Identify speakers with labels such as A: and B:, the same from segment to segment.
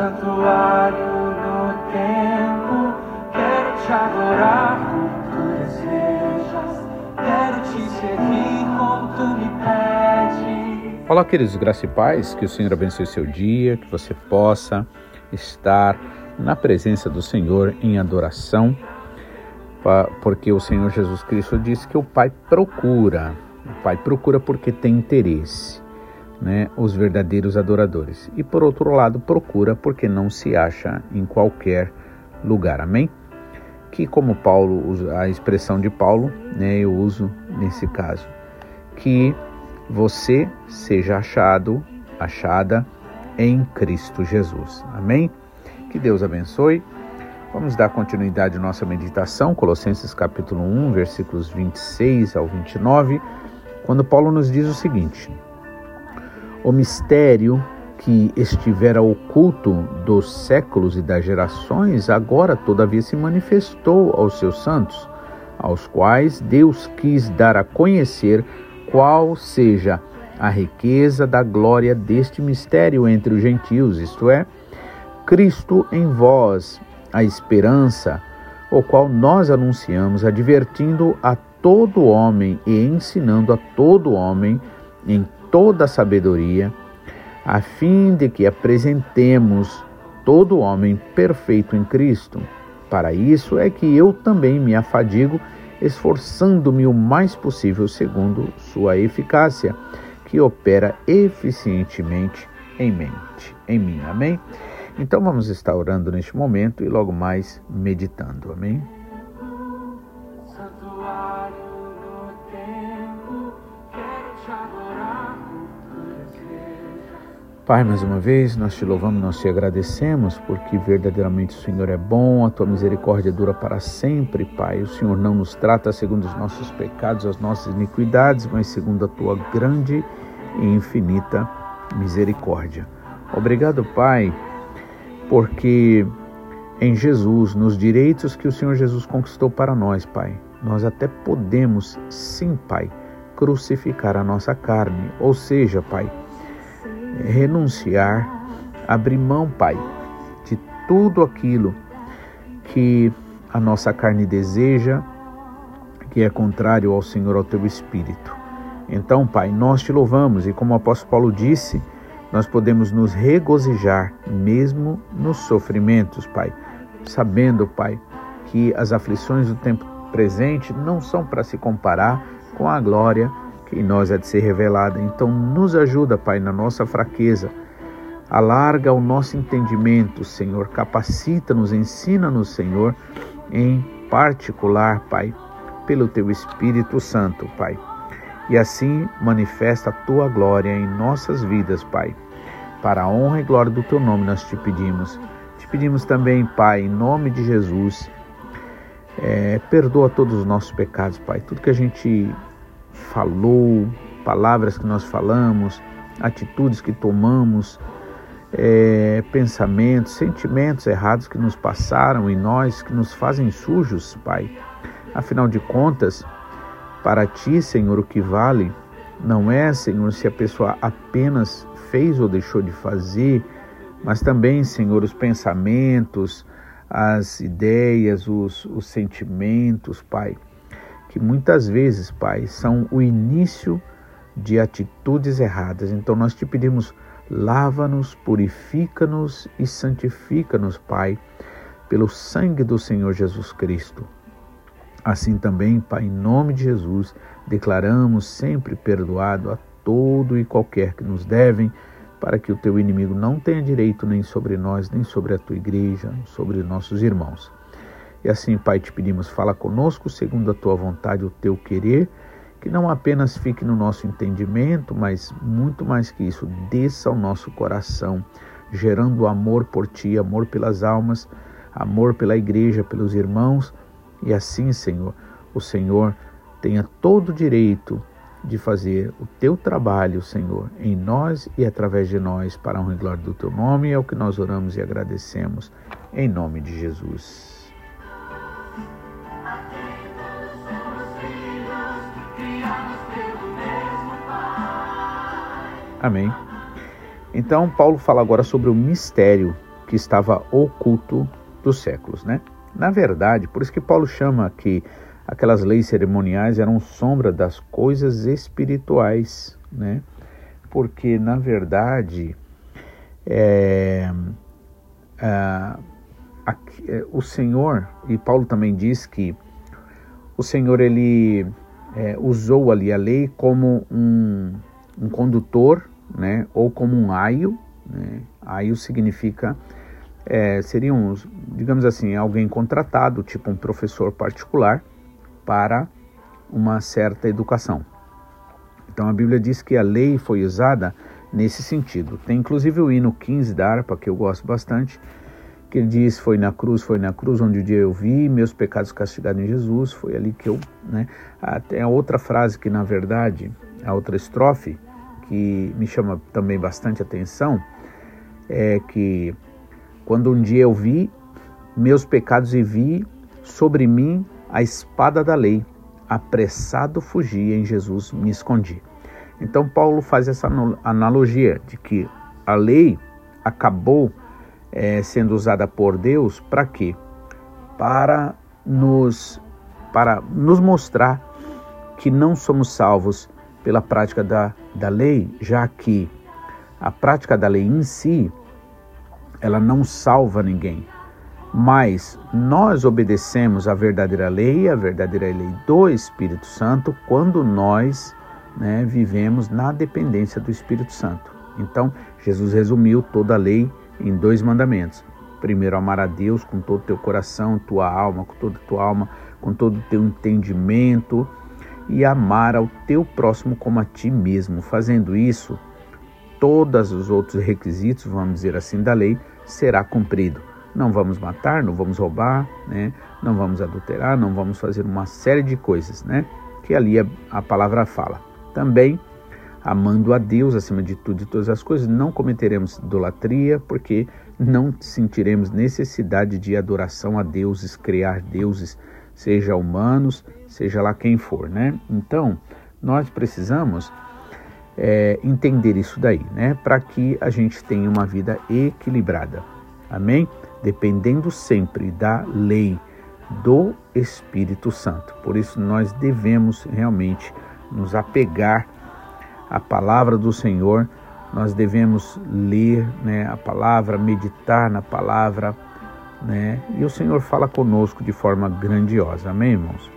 A: santuário no templo, quero te adorar tu desejas, quero te servir como tu me pede.
B: Olá, queridos graça e paz, que o Senhor abençoe seu dia, que você possa estar na presença do Senhor em adoração, porque o Senhor Jesus Cristo disse que o Pai procura, o Pai procura porque tem interesse né, os verdadeiros adoradores. E por outro lado, procura porque não se acha em qualquer lugar. Amém? Que como Paulo a expressão de Paulo, né, eu uso nesse caso, que você seja achado, achada em Cristo Jesus. Amém? Que Deus abençoe. Vamos dar continuidade à nossa meditação, Colossenses capítulo 1, versículos 26 ao 29, quando Paulo nos diz o seguinte: o mistério que estivera oculto dos séculos e das gerações, agora todavia se manifestou aos seus santos, aos quais Deus quis dar a conhecer qual seja a riqueza da glória deste mistério entre os gentios, isto é, Cristo em vós, a esperança, o qual nós anunciamos, advertindo a todo homem e ensinando a todo homem em toda a sabedoria, a fim de que apresentemos todo homem perfeito em Cristo. Para isso é que eu também me afadigo, esforçando-me o mais possível segundo sua eficácia, que opera eficientemente em mente, em mim. Amém? Então vamos estar orando neste momento e logo mais meditando. Amém? Pai, mais uma vez nós te louvamos, nós te agradecemos, porque verdadeiramente o Senhor é bom, a tua misericórdia dura para sempre, Pai. O Senhor não nos trata segundo os nossos pecados, as nossas iniquidades, mas segundo a tua grande e infinita misericórdia. Obrigado, Pai, porque em Jesus, nos direitos que o Senhor Jesus conquistou para nós, Pai, nós até podemos, sim, Pai, crucificar a nossa carne, ou seja, Pai, renunciar, abrir mão, Pai, de tudo aquilo que a nossa carne deseja, que é contrário ao Senhor, ao teu Espírito. Então, Pai, nós te louvamos e, como o apóstolo Paulo disse, nós podemos nos regozijar mesmo nos sofrimentos, Pai, sabendo, Pai, que as aflições do tempo presente não são para se comparar com a glória que em nós é de ser revelada. Então, nos ajuda, Pai, na nossa fraqueza. Alarga o nosso entendimento, Senhor. Capacita-nos, ensina-nos, Senhor, em particular, Pai, pelo Teu Espírito Santo, Pai. E assim manifesta a Tua glória em nossas vidas, Pai. Para a honra e glória do Teu nome nós te pedimos. Te pedimos também, Pai, em nome de Jesus, é, perdoa todos os nossos pecados, Pai. Tudo que a gente falou, palavras que nós falamos, atitudes que tomamos, é, pensamentos, sentimentos errados que nos passaram em nós, que nos fazem sujos, Pai. Afinal de contas, para ti, Senhor, o que vale não é, Senhor, se a pessoa apenas fez ou deixou de fazer, mas também, Senhor, os pensamentos, as ideias, os, os sentimentos, Pai que muitas vezes, Pai, são o início de atitudes erradas. Então nós te pedimos, lava-nos, purifica-nos e santifica-nos, Pai, pelo sangue do Senhor Jesus Cristo. Assim também, Pai, em nome de Jesus, declaramos sempre perdoado a todo e qualquer que nos devem, para que o teu inimigo não tenha direito nem sobre nós, nem sobre a tua igreja, sobre nossos irmãos. E assim, Pai, te pedimos, fala conosco segundo a tua vontade, o teu querer, que não apenas fique no nosso entendimento, mas muito mais que isso, desça ao nosso coração, gerando amor por ti, amor pelas almas, amor pela igreja, pelos irmãos. E assim, Senhor, o Senhor tenha todo o direito de fazer o teu trabalho, Senhor, em nós e através de nós, para a honra e glória do teu nome. É o que nós oramos e agradecemos, em nome de Jesus. Amém. Então, Paulo fala agora sobre o mistério que estava oculto dos séculos, né? Na verdade, por isso que Paulo chama que aquelas leis cerimoniais eram sombra das coisas espirituais, né? Porque, na verdade, é, é, o Senhor, e Paulo também diz que o Senhor ele é, usou ali a lei como um, um condutor, né, ou como um aio. Né? Aio significa é, seriam, digamos assim, alguém contratado, tipo um professor particular, para uma certa educação. Então a Bíblia diz que a lei foi usada nesse sentido. Tem inclusive o hino 15 da harpa, que eu gosto bastante, que ele diz: Foi na cruz, foi na cruz onde o dia eu vi meus pecados castigados em Jesus. Foi ali que eu. Né? Tem a outra frase que, na verdade, a outra estrofe, que me chama também bastante atenção, é que quando um dia eu vi meus pecados e vi sobre mim a espada da lei, apressado fugi, em Jesus me escondi. Então, Paulo faz essa analogia de que a lei acabou é, sendo usada por Deus para quê? Para nos, para nos mostrar que não somos salvos pela prática da, da lei, já que a prática da lei em si, ela não salva ninguém. Mas nós obedecemos a verdadeira lei, a verdadeira lei do Espírito Santo, quando nós né, vivemos na dependência do Espírito Santo. Então, Jesus resumiu toda a lei em dois mandamentos. Primeiro, amar a Deus com todo o teu coração, tua alma, com toda a tua alma, com todo o teu entendimento e amar ao teu próximo como a ti mesmo. Fazendo isso, todos os outros requisitos, vamos dizer assim, da lei será cumprido. Não vamos matar, não vamos roubar, né? não vamos adulterar, não vamos fazer uma série de coisas, né? Que ali a, a palavra fala. Também amando a Deus acima de tudo e todas as coisas, não cometeremos idolatria, porque não sentiremos necessidade de adoração a deuses, criar deuses, seja humanos, seja lá quem for, né? Então, nós precisamos é, entender isso daí, né? Para que a gente tenha uma vida equilibrada, amém? Dependendo sempre da lei do Espírito Santo. Por isso, nós devemos realmente nos apegar a palavra do Senhor, nós devemos ler né, a palavra, meditar na palavra, né, e o Senhor fala conosco de forma grandiosa. Amém, irmãos?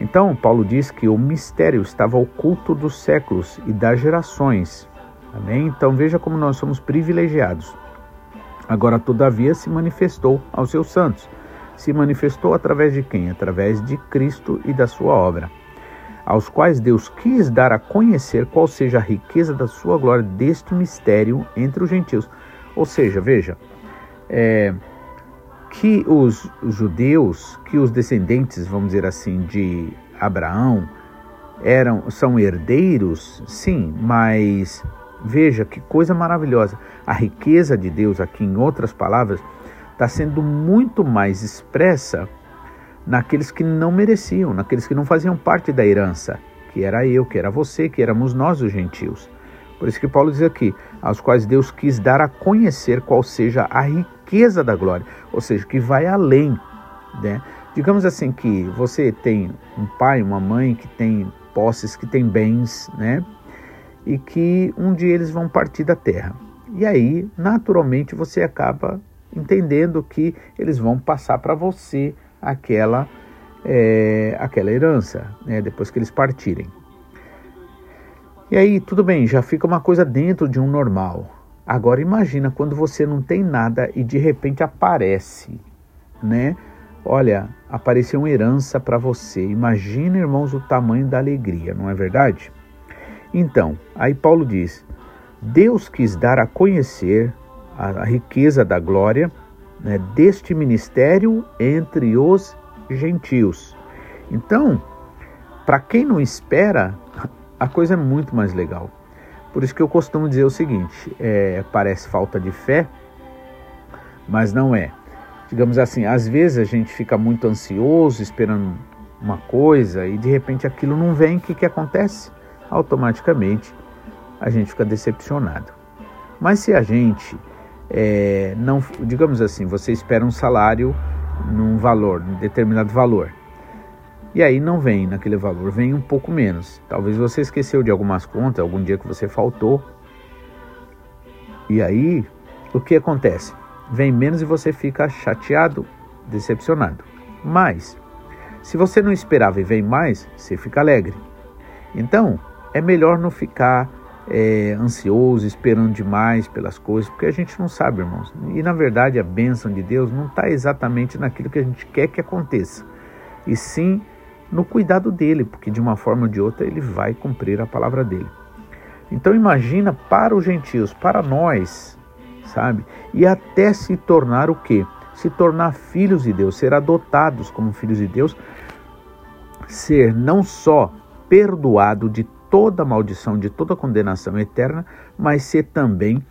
B: Então, Paulo diz que o mistério estava oculto dos séculos e das gerações. Amém? Então, veja como nós somos privilegiados. Agora, todavia, se manifestou aos seus santos. Se manifestou através de quem? Através de Cristo e da sua obra aos quais Deus quis dar a conhecer qual seja a riqueza da sua glória deste mistério entre os gentios. Ou seja, veja, é, que os judeus, que os descendentes, vamos dizer assim, de Abraão, eram são herdeiros, sim, mas veja que coisa maravilhosa. A riqueza de Deus, aqui em outras palavras, está sendo muito mais expressa naqueles que não mereciam, naqueles que não faziam parte da herança, que era eu, que era você, que éramos nós os gentios. Por isso que Paulo diz aqui, aos quais Deus quis dar a conhecer qual seja a riqueza da glória, ou seja, que vai além, né? Digamos assim que você tem um pai, uma mãe que tem posses, que tem bens, né? E que um dia eles vão partir da terra. E aí, naturalmente, você acaba entendendo que eles vão passar para você aquela, é, aquela herança, né, depois que eles partirem. E aí, tudo bem, já fica uma coisa dentro de um normal. Agora imagina quando você não tem nada e de repente aparece, né? Olha, apareceu uma herança para você. Imagina, irmãos, o tamanho da alegria, não é verdade? Então, aí Paulo diz: Deus quis dar a conhecer a riqueza da glória né, deste ministério entre os gentios. Então, para quem não espera, a coisa é muito mais legal. Por isso que eu costumo dizer o seguinte: é, parece falta de fé, mas não é. Digamos assim, às vezes a gente fica muito ansioso esperando uma coisa e de repente aquilo não vem, o que, que acontece? Automaticamente a gente fica decepcionado. Mas se a gente é, não, digamos assim, você espera um salário num valor, num determinado valor. E aí não vem naquele valor, vem um pouco menos. Talvez você esqueceu de algumas contas, algum dia que você faltou. E aí, o que acontece? Vem menos e você fica chateado, decepcionado. Mas, se você não esperava e vem mais, você fica alegre. Então, é melhor não ficar é, ansioso, esperando demais pelas coisas, porque a gente não sabe, irmãos. E na verdade, a bênção de Deus não está exatamente naquilo que a gente quer que aconteça, e sim no cuidado dele, porque de uma forma ou de outra ele vai cumprir a palavra dele. Então imagina para os gentios, para nós, sabe? E até se tornar o quê? Se tornar filhos de Deus, ser adotados como filhos de Deus, ser não só perdoado de toda maldição, de toda condenação eterna, mas ser também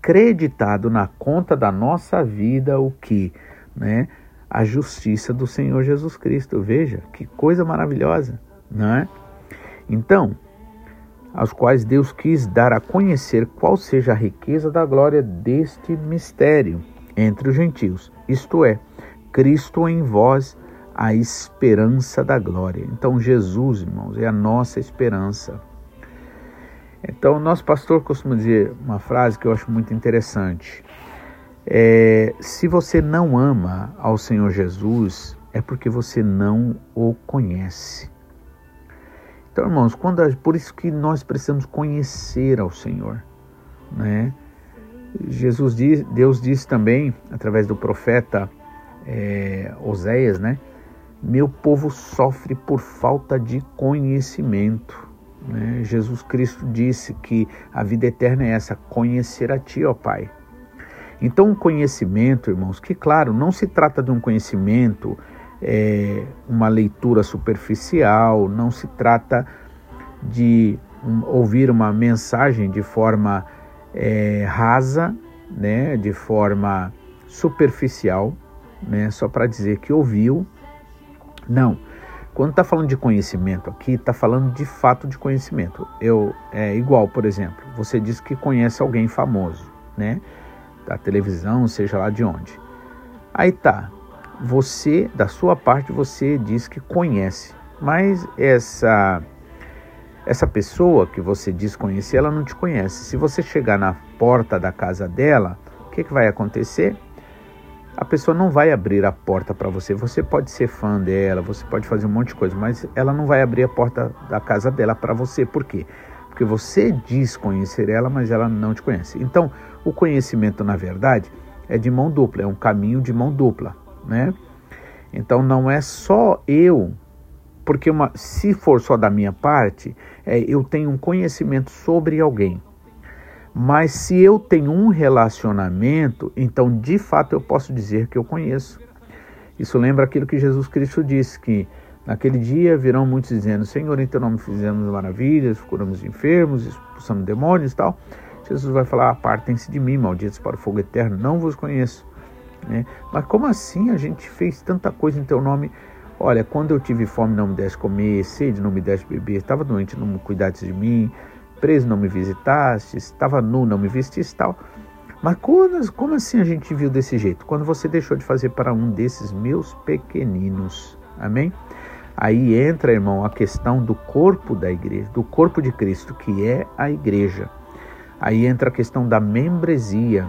B: creditado na conta da nossa vida o que, né? A justiça do Senhor Jesus Cristo. Veja que coisa maravilhosa, não é? Então, aos quais Deus quis dar a conhecer qual seja a riqueza da glória deste mistério entre os gentios, isto é, Cristo em vós, a esperança da glória. Então, Jesus, irmãos, é a nossa esperança. Então, nosso pastor costuma dizer uma frase que eu acho muito interessante. É, se você não ama ao Senhor Jesus, é porque você não o conhece. Então, irmãos, quando, por isso que nós precisamos conhecer ao Senhor, né? Jesus diz, Deus diz também através do profeta é, Oséias, né? Meu povo sofre por falta de conhecimento. Né? Jesus Cristo disse que a vida eterna é essa, conhecer a Ti, ó Pai. Então, o conhecimento, irmãos, que claro, não se trata de um conhecimento, é, uma leitura superficial, não se trata de um, ouvir uma mensagem de forma é, rasa, né, de forma superficial, né, só para dizer que ouviu não. Quando está falando de conhecimento aqui, está falando de fato de conhecimento. Eu é igual, por exemplo, você diz que conhece alguém famoso, né? Da televisão, seja lá de onde. Aí tá. Você, da sua parte, você diz que conhece, mas essa essa pessoa que você diz conhecer, ela não te conhece. Se você chegar na porta da casa dela, o que, que vai acontecer? a pessoa não vai abrir a porta para você. Você pode ser fã dela, você pode fazer um monte de coisa, mas ela não vai abrir a porta da casa dela para você. Por quê? Porque você diz conhecer ela, mas ela não te conhece. Então, o conhecimento, na verdade, é de mão dupla, é um caminho de mão dupla, né? Então, não é só eu, porque uma, se for só da minha parte, é, eu tenho um conhecimento sobre alguém. Mas se eu tenho um relacionamento, então de fato eu posso dizer que eu conheço. Isso lembra aquilo que Jesus Cristo disse, que naquele dia virão muitos dizendo, Senhor, em teu nome fizemos maravilhas, curamos enfermos, expulsamos demônios e tal. Jesus vai falar, apartem-se de mim, malditos para o fogo eterno, não vos conheço. Né? Mas como assim a gente fez tanta coisa em teu nome? Olha, quando eu tive fome não me desse comer, sede não me desse beber, estava doente não me cuidasse de mim, preso não me visitaste, estava nu não me vististe tal. Mas como, como assim a gente viu desse jeito? Quando você deixou de fazer para um desses meus pequeninos. Amém? Aí entra, irmão, a questão do corpo da igreja, do corpo de Cristo, que é a igreja. Aí entra a questão da membresia.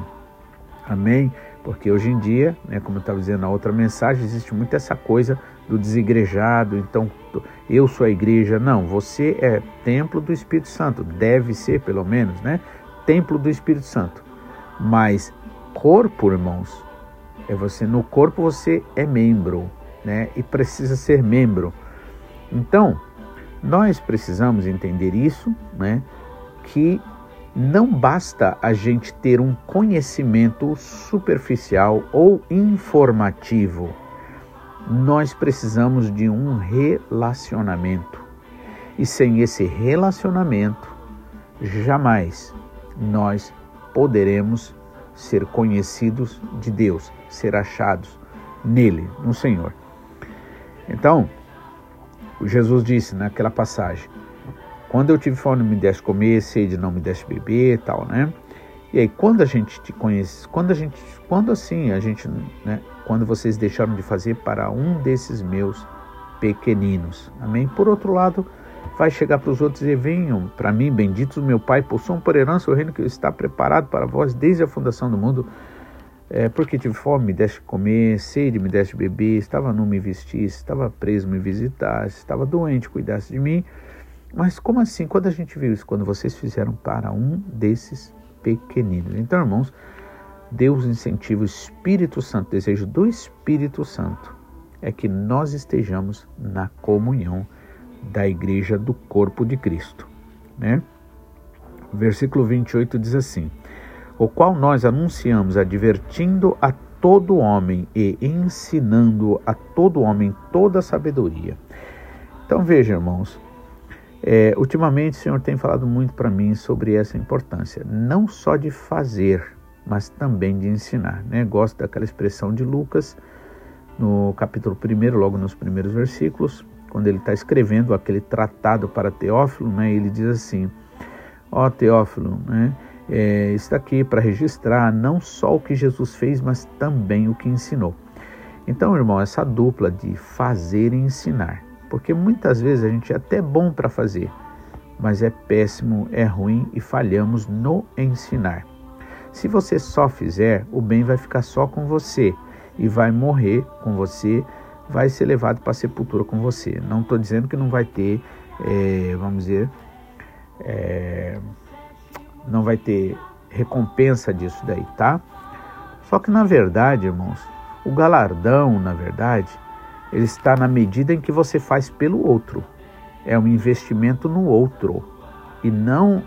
B: Amém? Porque hoje em dia, né, como eu estava dizendo na outra mensagem, existe muito essa coisa do desigrejado. Então, eu sou a igreja. Não, você é templo do Espírito Santo. Deve ser, pelo menos, né? Templo do Espírito Santo. Mas corpo, irmãos, é você. No corpo você é membro, né? E precisa ser membro. Então, nós precisamos entender isso, né? Que não basta a gente ter um conhecimento superficial ou informativo nós precisamos de um relacionamento. E sem esse relacionamento, jamais nós poderemos ser conhecidos de Deus, ser achados nele, no Senhor. Então, Jesus disse naquela passagem: Quando eu tive fome, não me desse comer, sede, não me desse beber, tal, né? E aí, quando a gente te conhece, quando a gente, quando assim, a gente, né, quando vocês deixaram de fazer para um desses meus pequeninos. Amém? Por outro lado, vai chegar para os outros e venham para mim, benditos meu Pai, possuam por herança o reino que está preparado para vós desde a fundação do mundo. É, porque tive fome, me deste comer, sede, me deste beber, estava nu, me vestisse, estava preso, me visitasse, estava doente, cuidasse de mim. Mas como assim? Quando a gente viu isso? Quando vocês fizeram para um desses pequeninos. Então, irmãos, Deus incentiva o Espírito Santo, o desejo do Espírito Santo é que nós estejamos na comunhão da igreja do corpo de Cristo, né? Versículo 28 diz assim: O qual nós anunciamos advertindo a todo homem e ensinando a todo homem toda a sabedoria. Então veja, irmãos, é, ultimamente o Senhor tem falado muito para mim sobre essa importância, não só de fazer, mas também de ensinar. Né? Gosto daquela expressão de Lucas, no capítulo 1, logo nos primeiros versículos, quando ele está escrevendo aquele tratado para Teófilo, né? ele diz assim: Ó Teófilo, né? É, está aqui para registrar não só o que Jesus fez, mas também o que ensinou. Então, irmão, essa dupla de fazer e ensinar porque muitas vezes a gente é até bom para fazer, mas é péssimo, é ruim e falhamos no ensinar. Se você só fizer, o bem vai ficar só com você e vai morrer com você, vai ser levado para a sepultura com você. Não estou dizendo que não vai ter, é, vamos dizer, é, não vai ter recompensa disso daí, tá? Só que na verdade, irmãos, o galardão, na verdade, ele está na medida em que você faz pelo outro. É um investimento no outro e não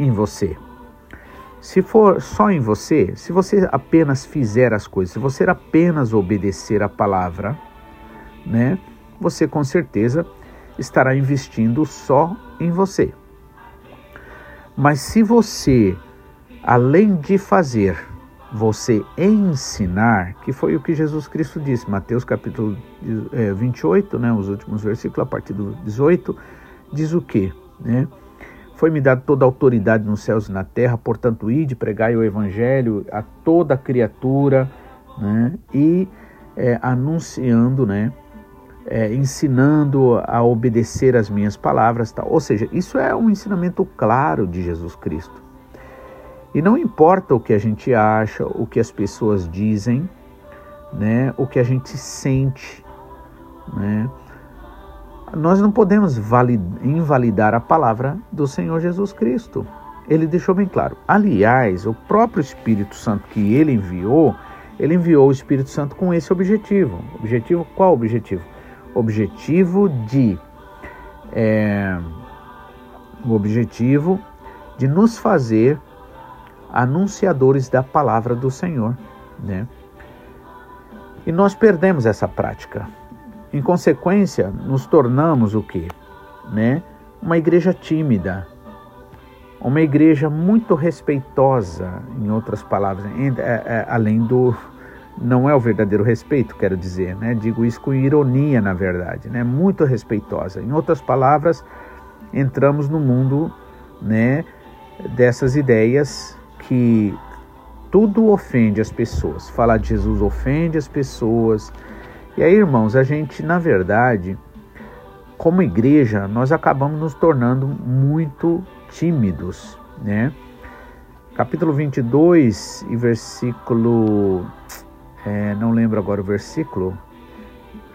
B: em você. Se for só em você, se você apenas fizer as coisas, se você apenas obedecer a palavra, né, você com certeza estará investindo só em você. Mas se você, além de fazer, você ensinar, que foi o que Jesus Cristo disse, Mateus capítulo 28, é, né, os últimos versículos, a partir do 18, diz o quê? Né? Foi-me dado toda a autoridade nos céus e na terra, portanto, ide, pregai o evangelho a toda criatura, né? e é, anunciando, né? É, ensinando a obedecer as minhas palavras, tal. ou seja, isso é um ensinamento claro de Jesus Cristo. E não importa o que a gente acha, o que as pessoas dizem, né, o que a gente sente, né? Nós não podemos invalidar a palavra do Senhor Jesus Cristo. Ele deixou bem claro. Aliás, o próprio Espírito Santo que ele enviou, ele enviou o Espírito Santo com esse objetivo. Objetivo qual objetivo? Objetivo de é, o objetivo de nos fazer anunciadores da palavra do Senhor, né? E nós perdemos essa prática. Em consequência, nos tornamos o quê? Né? Uma igreja tímida, uma igreja muito respeitosa, em outras palavras, é, é, além do não é o verdadeiro respeito, quero dizer, né? Digo isso com ironia, na verdade, né? Muito respeitosa. Em outras palavras, entramos no mundo, né? Dessas ideias que tudo ofende as pessoas. Falar de Jesus ofende as pessoas. E aí, irmãos, a gente, na verdade, como igreja, nós acabamos nos tornando muito tímidos, né? Capítulo 22 e versículo. É, não lembro agora o versículo,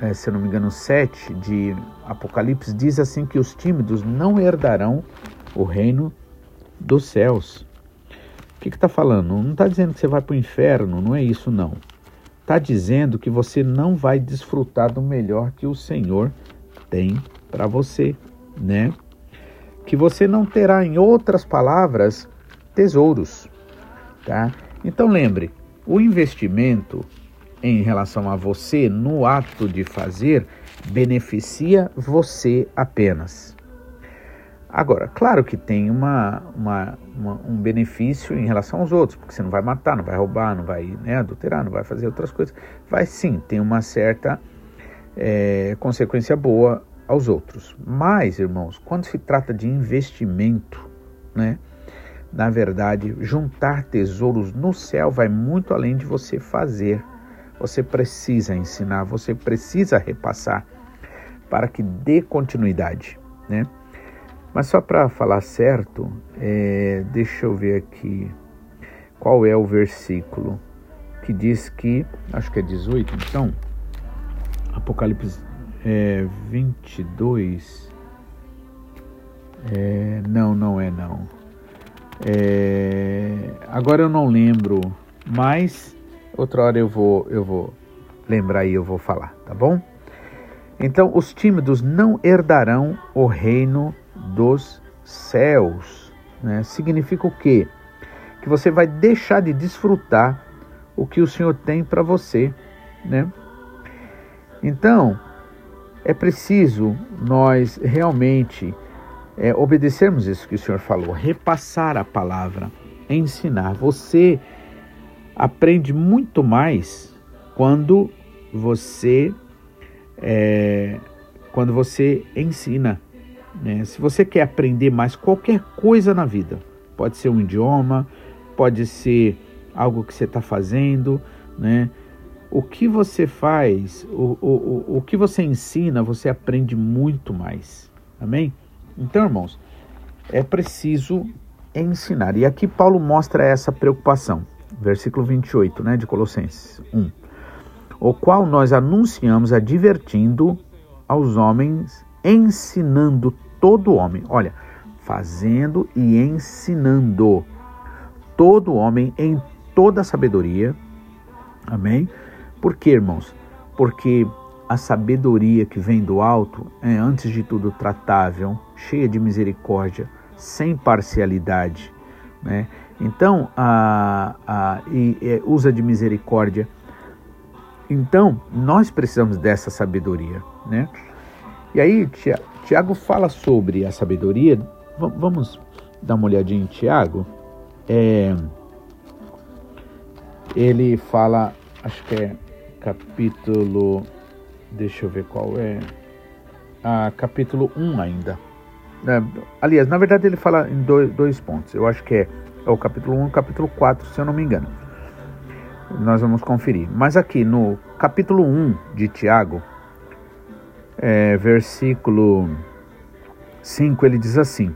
B: é, se eu não me engano, 7 de Apocalipse, diz assim: que os tímidos não herdarão o reino dos céus que está falando? Não está dizendo que você vai para o inferno, não é isso não. Está dizendo que você não vai desfrutar do melhor que o Senhor tem para você, né? Que você não terá, em outras palavras, tesouros, tá? Então lembre, o investimento em relação a você no ato de fazer beneficia você apenas. Agora, claro que tem uma, uma, uma, um benefício em relação aos outros, porque você não vai matar, não vai roubar, não vai né, adulterar, não vai fazer outras coisas. Vai sim, tem uma certa é, consequência boa aos outros. Mas, irmãos, quando se trata de investimento, né, na verdade, juntar tesouros no céu vai muito além de você fazer. Você precisa ensinar, você precisa repassar para que dê continuidade, né? Mas só para falar certo, é, deixa eu ver aqui qual é o versículo que diz que, acho que é 18, então, Apocalipse é, 22. É, não, não é não. É, agora eu não lembro, mas outra hora eu vou, eu vou lembrar e eu vou falar, tá bom? Então, os tímidos não herdarão o reino dos céus. Né? Significa o quê? Que você vai deixar de desfrutar o que o Senhor tem para você, né? Então, é preciso nós realmente é, obedecermos isso que o Senhor falou, repassar a palavra, ensinar. Você aprende muito mais quando você é, quando você ensina. Né? Se você quer aprender mais qualquer coisa na vida, pode ser um idioma, pode ser algo que você está fazendo, né? O que você faz, o, o, o que você ensina, você aprende muito mais. Amém? Então, irmãos, é preciso ensinar. E aqui Paulo mostra essa preocupação. Versículo 28, né, de Colossenses 1. O qual nós anunciamos advertindo aos homens, ensinando todo homem. Olha, fazendo e ensinando todo homem em toda sabedoria. Amém? Por quê, irmãos? Porque a sabedoria que vem do alto é, antes de tudo, tratável, cheia de misericórdia, sem parcialidade. Né? Então, a, a, e, e, usa de misericórdia. Então, nós precisamos dessa sabedoria. Né? E aí, Tiago fala sobre a sabedoria. V vamos dar uma olhadinha em Tiago. É, ele fala, acho que é capítulo. Deixa eu ver qual é. Ah, capítulo 1 ainda. É, aliás, na verdade ele fala em dois, dois pontos. Eu acho que é, é o capítulo 1 e o capítulo 4, se eu não me engano. Nós vamos conferir. Mas aqui no capítulo 1 de Tiago, é, versículo 5, ele diz assim: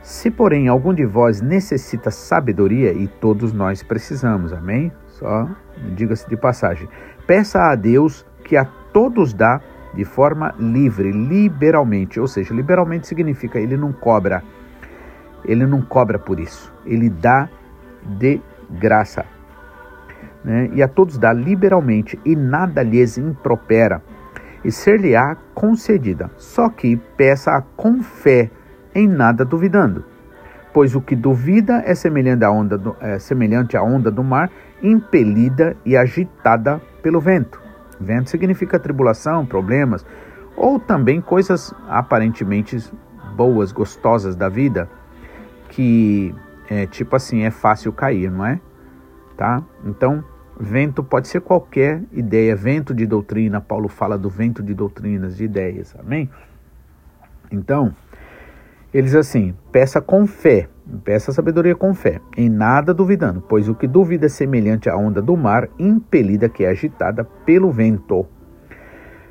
B: Se, porém, algum de vós necessita sabedoria, e todos nós precisamos, amém? Só diga-se de passagem. Peça a Deus que a todos dá de forma livre, liberalmente. Ou seja, liberalmente significa ele não cobra. Ele não cobra por isso. Ele dá de graça. Né? E a todos dá liberalmente, e nada lhes impropera, e ser-lhe-á concedida. Só que peça com fé, em nada duvidando. Pois o que duvida é semelhante à onda do, é semelhante à onda do mar, impelida e agitada pelo vento. Vento significa tribulação, problemas, ou também coisas aparentemente boas, gostosas da vida, que é tipo assim, é fácil cair, não é? Tá? Então, vento pode ser qualquer ideia, vento de doutrina, Paulo fala do vento de doutrinas, de ideias, amém? Então, eles assim, peça com fé, peça sabedoria com fé, em nada duvidando, pois o que duvida é semelhante à onda do mar, impelida que é agitada pelo vento.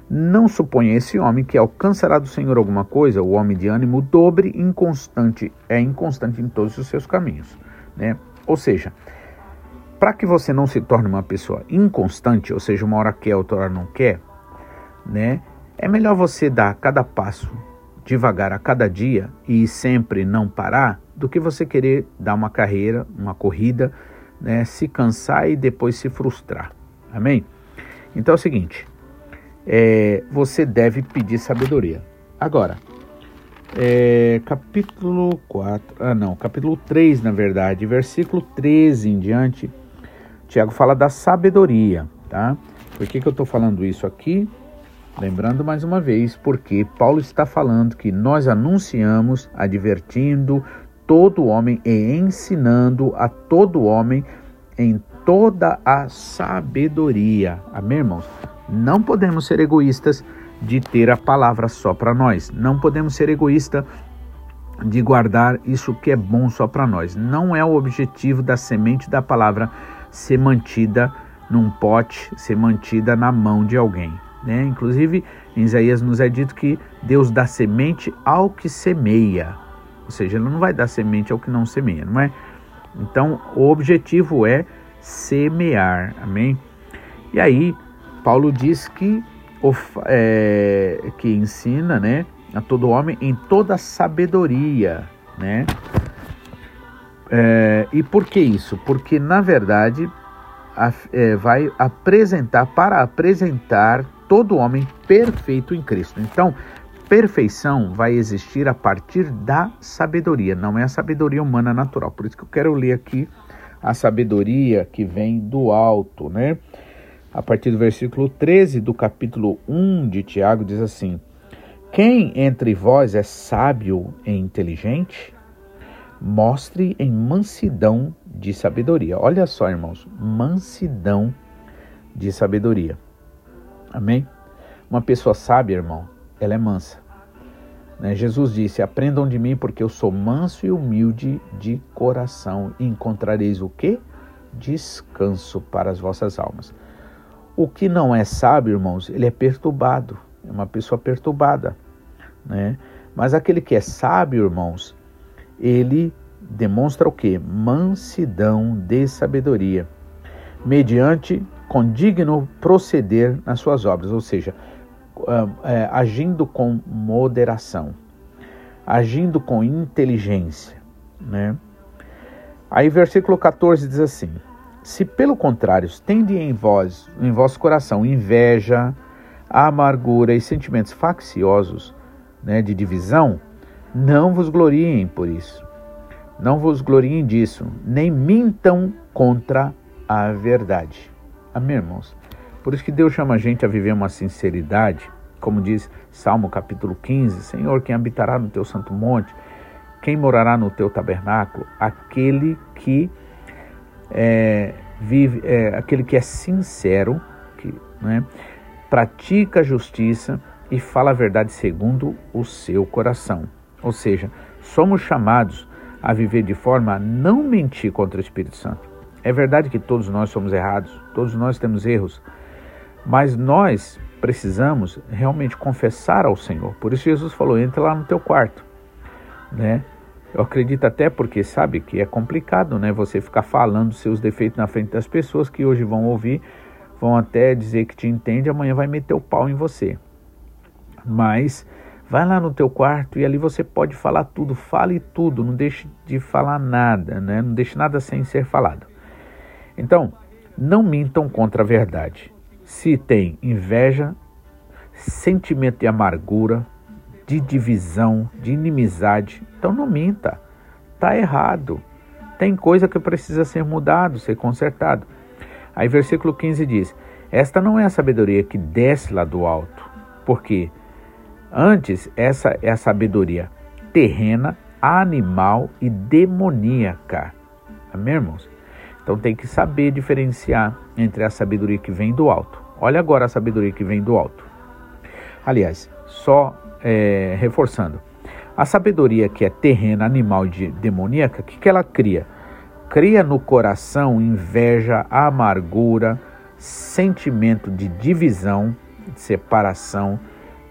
B: Não suponha esse homem que alcançará do Senhor alguma coisa, o homem de ânimo dobre, inconstante, é inconstante em todos os seus caminhos, né? Ou seja, para que você não se torne uma pessoa inconstante, ou seja, uma hora quer, outra hora não quer, né? É melhor você dar cada passo devagar a cada dia e sempre não parar, do que você querer dar uma carreira, uma corrida, né, se cansar e depois se frustrar. Amém? Então é o seguinte: é, você deve pedir sabedoria. Agora, é, capítulo 4, ah não, capítulo 3, na verdade, versículo 13 em diante, Tiago fala da sabedoria, tá? Por que, que eu estou falando isso aqui? Lembrando mais uma vez, porque Paulo está falando que nós anunciamos, advertindo todo homem e ensinando a todo homem em toda a sabedoria. Amém, irmãos? Não podemos ser egoístas de ter a palavra só para nós. Não podemos ser egoístas de guardar isso que é bom só para nós. Não é o objetivo da semente da palavra ser mantida num pote, ser mantida na mão de alguém. Né? Inclusive, em Isaías nos é dito que Deus dá semente ao que semeia. Ou seja, ele não vai dar semente ao que não semeia, não é? Então, o objetivo é semear, amém? E aí, Paulo diz que, é, que ensina, né? a todo homem em toda sabedoria, né? É, e por que isso? Porque na verdade a, é, vai apresentar para apresentar todo homem perfeito em Cristo. Então, perfeição vai existir a partir da sabedoria, não é a sabedoria humana natural. Por isso que eu quero ler aqui a sabedoria que vem do alto, né? A partir do versículo 13 do capítulo 1 de Tiago diz assim: quem entre vós é sábio e inteligente, mostre em mansidão de sabedoria. Olha só, irmãos, mansidão de sabedoria. Amém? Uma pessoa sábia, irmão, ela é mansa. Né? Jesus disse: Aprendam de mim, porque eu sou manso e humilde de coração, e encontrareis o que? Descanso para as vossas almas. O que não é sábio, irmãos, ele é perturbado é uma pessoa perturbada, né? Mas aquele que é sábio, irmãos, ele demonstra o que? Mansidão de sabedoria, mediante condigno proceder nas suas obras, ou seja, é, agindo com moderação, agindo com inteligência, né? Aí versículo 14 diz assim: Se pelo contrário tende em vós, em vosso coração inveja, amargura e sentimentos facciosos né, de divisão, não vos gloriem por isso. Não vos gloriem disso, nem mintam contra a verdade. Amém, irmãos? Por isso que Deus chama a gente a viver uma sinceridade, como diz Salmo capítulo 15: Senhor, quem habitará no teu santo monte, quem morará no teu tabernáculo? Aquele que é, vive, é, aquele que é sincero, que, né, pratica a justiça e fala a verdade segundo o seu coração. Ou seja, somos chamados a viver de forma a não mentir contra o Espírito Santo. É verdade que todos nós somos errados, todos nós temos erros, mas nós precisamos realmente confessar ao Senhor. Por isso Jesus falou: entra lá no teu quarto, né? Eu acredito até porque sabe que é complicado, né? Você ficar falando seus defeitos na frente das pessoas que hoje vão ouvir, vão até dizer que te entende, amanhã vai meter o pau em você. Mas vai lá no teu quarto e ali você pode falar tudo, fale tudo, não deixe de falar nada, né? Não deixe nada sem ser falado. Então, não mintam contra a verdade. Se tem inveja, sentimento de amargura, de divisão, de inimizade, então não minta. Tá errado. Tem coisa que precisa ser mudado, ser consertado. Aí versículo 15 diz: Esta não é a sabedoria que desce lá do alto, porque antes essa é a sabedoria terrena, animal e demoníaca. Amém, irmãos? Então tem que saber diferenciar entre a sabedoria que vem do alto. Olha agora a sabedoria que vem do alto. Aliás, só é, reforçando. A sabedoria que é terrena, animal e demoníaca, o que, que ela cria? cria no coração inveja, amargura, sentimento de divisão, de separação,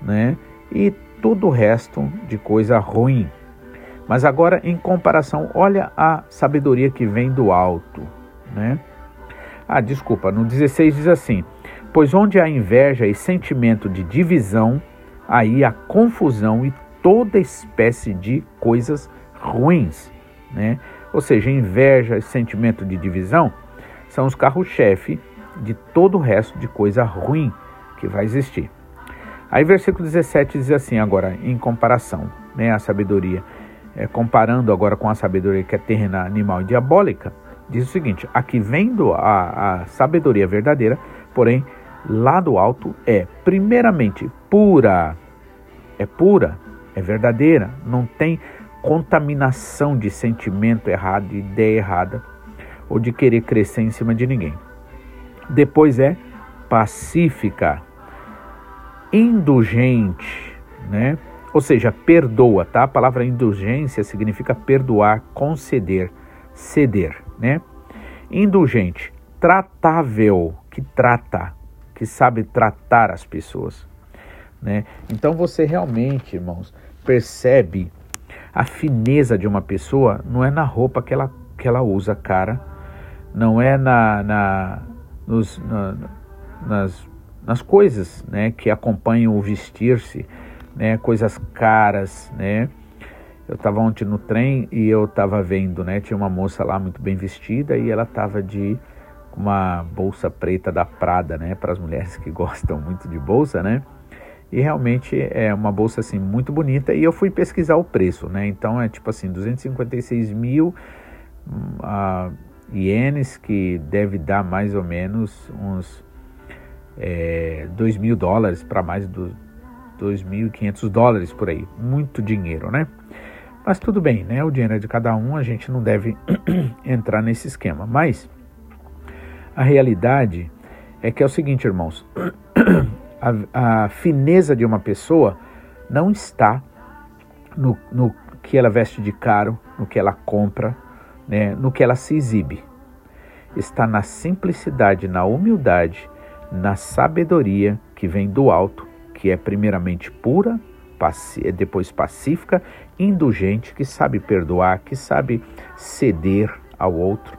B: né? E todo o resto de coisa ruim. Mas agora, em comparação, olha a sabedoria que vem do alto, né? Ah, desculpa, no 16 diz assim: Pois onde há inveja e sentimento de divisão, aí há confusão e toda espécie de coisas ruins, né? Ou seja, inveja e sentimento de divisão são os carros-chefe de todo o resto de coisa ruim que vai existir. Aí versículo 17 diz assim, agora, em comparação, né, a sabedoria, é, comparando agora com a sabedoria que é terrena, animal e diabólica, diz o seguinte, aqui vendo a, a sabedoria verdadeira, porém, lá do alto é, primeiramente, pura, é pura, é verdadeira, não tem contaminação de sentimento errado, de ideia errada ou de querer crescer em cima de ninguém. Depois é pacífica, indulgente, né? ou seja, perdoa, tá? A palavra indulgência significa perdoar, conceder, ceder, né? Indulgente, tratável, que trata, que sabe tratar as pessoas, né? Então você realmente, irmãos, percebe a fineza de uma pessoa não é na roupa que ela, que ela usa, cara, não é na, na, nos, na nas, nas coisas né, que acompanham o vestir-se, né, coisas caras, né? Eu estava ontem no trem e eu estava vendo, né? Tinha uma moça lá muito bem vestida e ela estava de uma bolsa preta da Prada, né? Para as mulheres que gostam muito de bolsa, né? E realmente é uma bolsa assim muito bonita e eu fui pesquisar o preço, né? Então é tipo assim 256 mil uh, ienes que deve dar mais ou menos uns é, 2 mil dólares para mais do 2.500 dólares por aí, muito dinheiro, né? Mas tudo bem, né? O dinheiro é de cada um, a gente não deve entrar nesse esquema. Mas a realidade é que é o seguinte, irmãos: a, a fineza de uma pessoa não está no, no que ela veste de caro, no que ela compra, né, no que ela se exibe. Está na simplicidade, na humildade, na sabedoria que vem do alto, que é primeiramente pura, depois pacífica, indulgente, que sabe perdoar, que sabe ceder ao outro.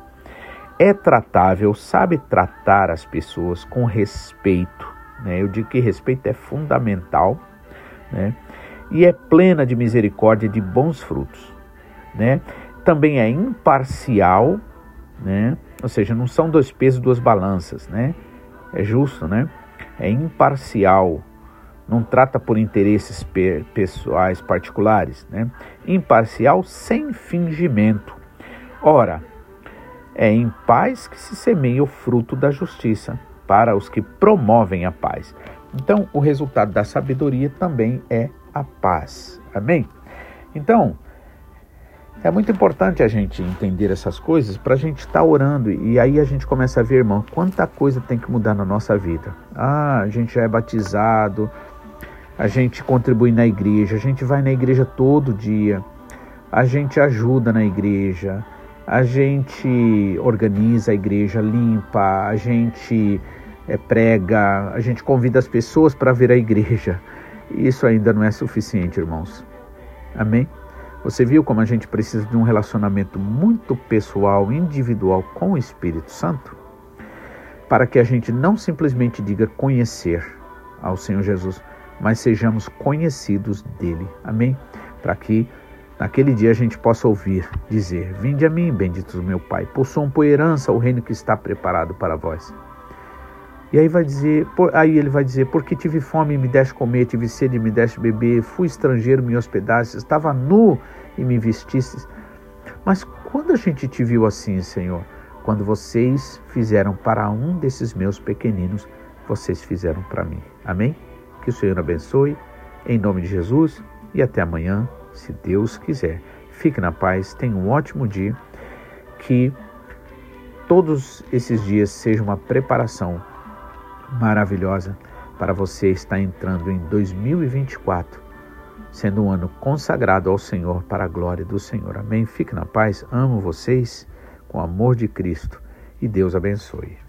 B: É tratável, sabe tratar as pessoas com respeito, né? Eu digo que respeito é fundamental, né? E é plena de misericórdia e de bons frutos, né? Também é imparcial, né? Ou seja, não são dois pesos, duas balanças, né? É justo, né? É imparcial, não trata por interesses pessoais particulares, né? Imparcial sem fingimento. Ora, é em paz que se semeia o fruto da justiça para os que promovem a paz. Então, o resultado da sabedoria também é a paz. Amém? Então, é muito importante a gente entender essas coisas para a gente estar tá orando e aí a gente começa a ver, irmão, quanta coisa tem que mudar na nossa vida. Ah, a gente já é batizado, a gente contribui na igreja, a gente vai na igreja todo dia, a gente ajuda na igreja, a gente organiza a igreja, limpa, a gente é, prega, a gente convida as pessoas para vir à igreja. Isso ainda não é suficiente, irmãos. Amém? Você viu como a gente precisa de um relacionamento muito pessoal, individual com o Espírito Santo? Para que a gente não simplesmente diga conhecer ao Senhor Jesus, mas sejamos conhecidos dele. Amém? Para que naquele dia a gente possa ouvir dizer: Vinde a mim, benditos meu Pai, possuam por herança o reino que está preparado para vós. E aí vai dizer, por, aí ele vai dizer, porque tive fome e me deste comer, tive sede e me deste beber, fui estrangeiro, me hospedaste, estava nu e me vestistes. Mas quando a gente te viu assim, Senhor? Quando vocês fizeram para um desses meus pequeninos, vocês fizeram para mim. Amém? Que o Senhor abençoe, em nome de Jesus, e até amanhã, se Deus quiser. Fique na paz, tenha um ótimo dia, que todos esses dias sejam uma preparação maravilhosa para você estar entrando em 2024, sendo um ano consagrado ao Senhor para a glória do Senhor. Amém? Fique na paz, amo vocês com o amor de Cristo e Deus abençoe.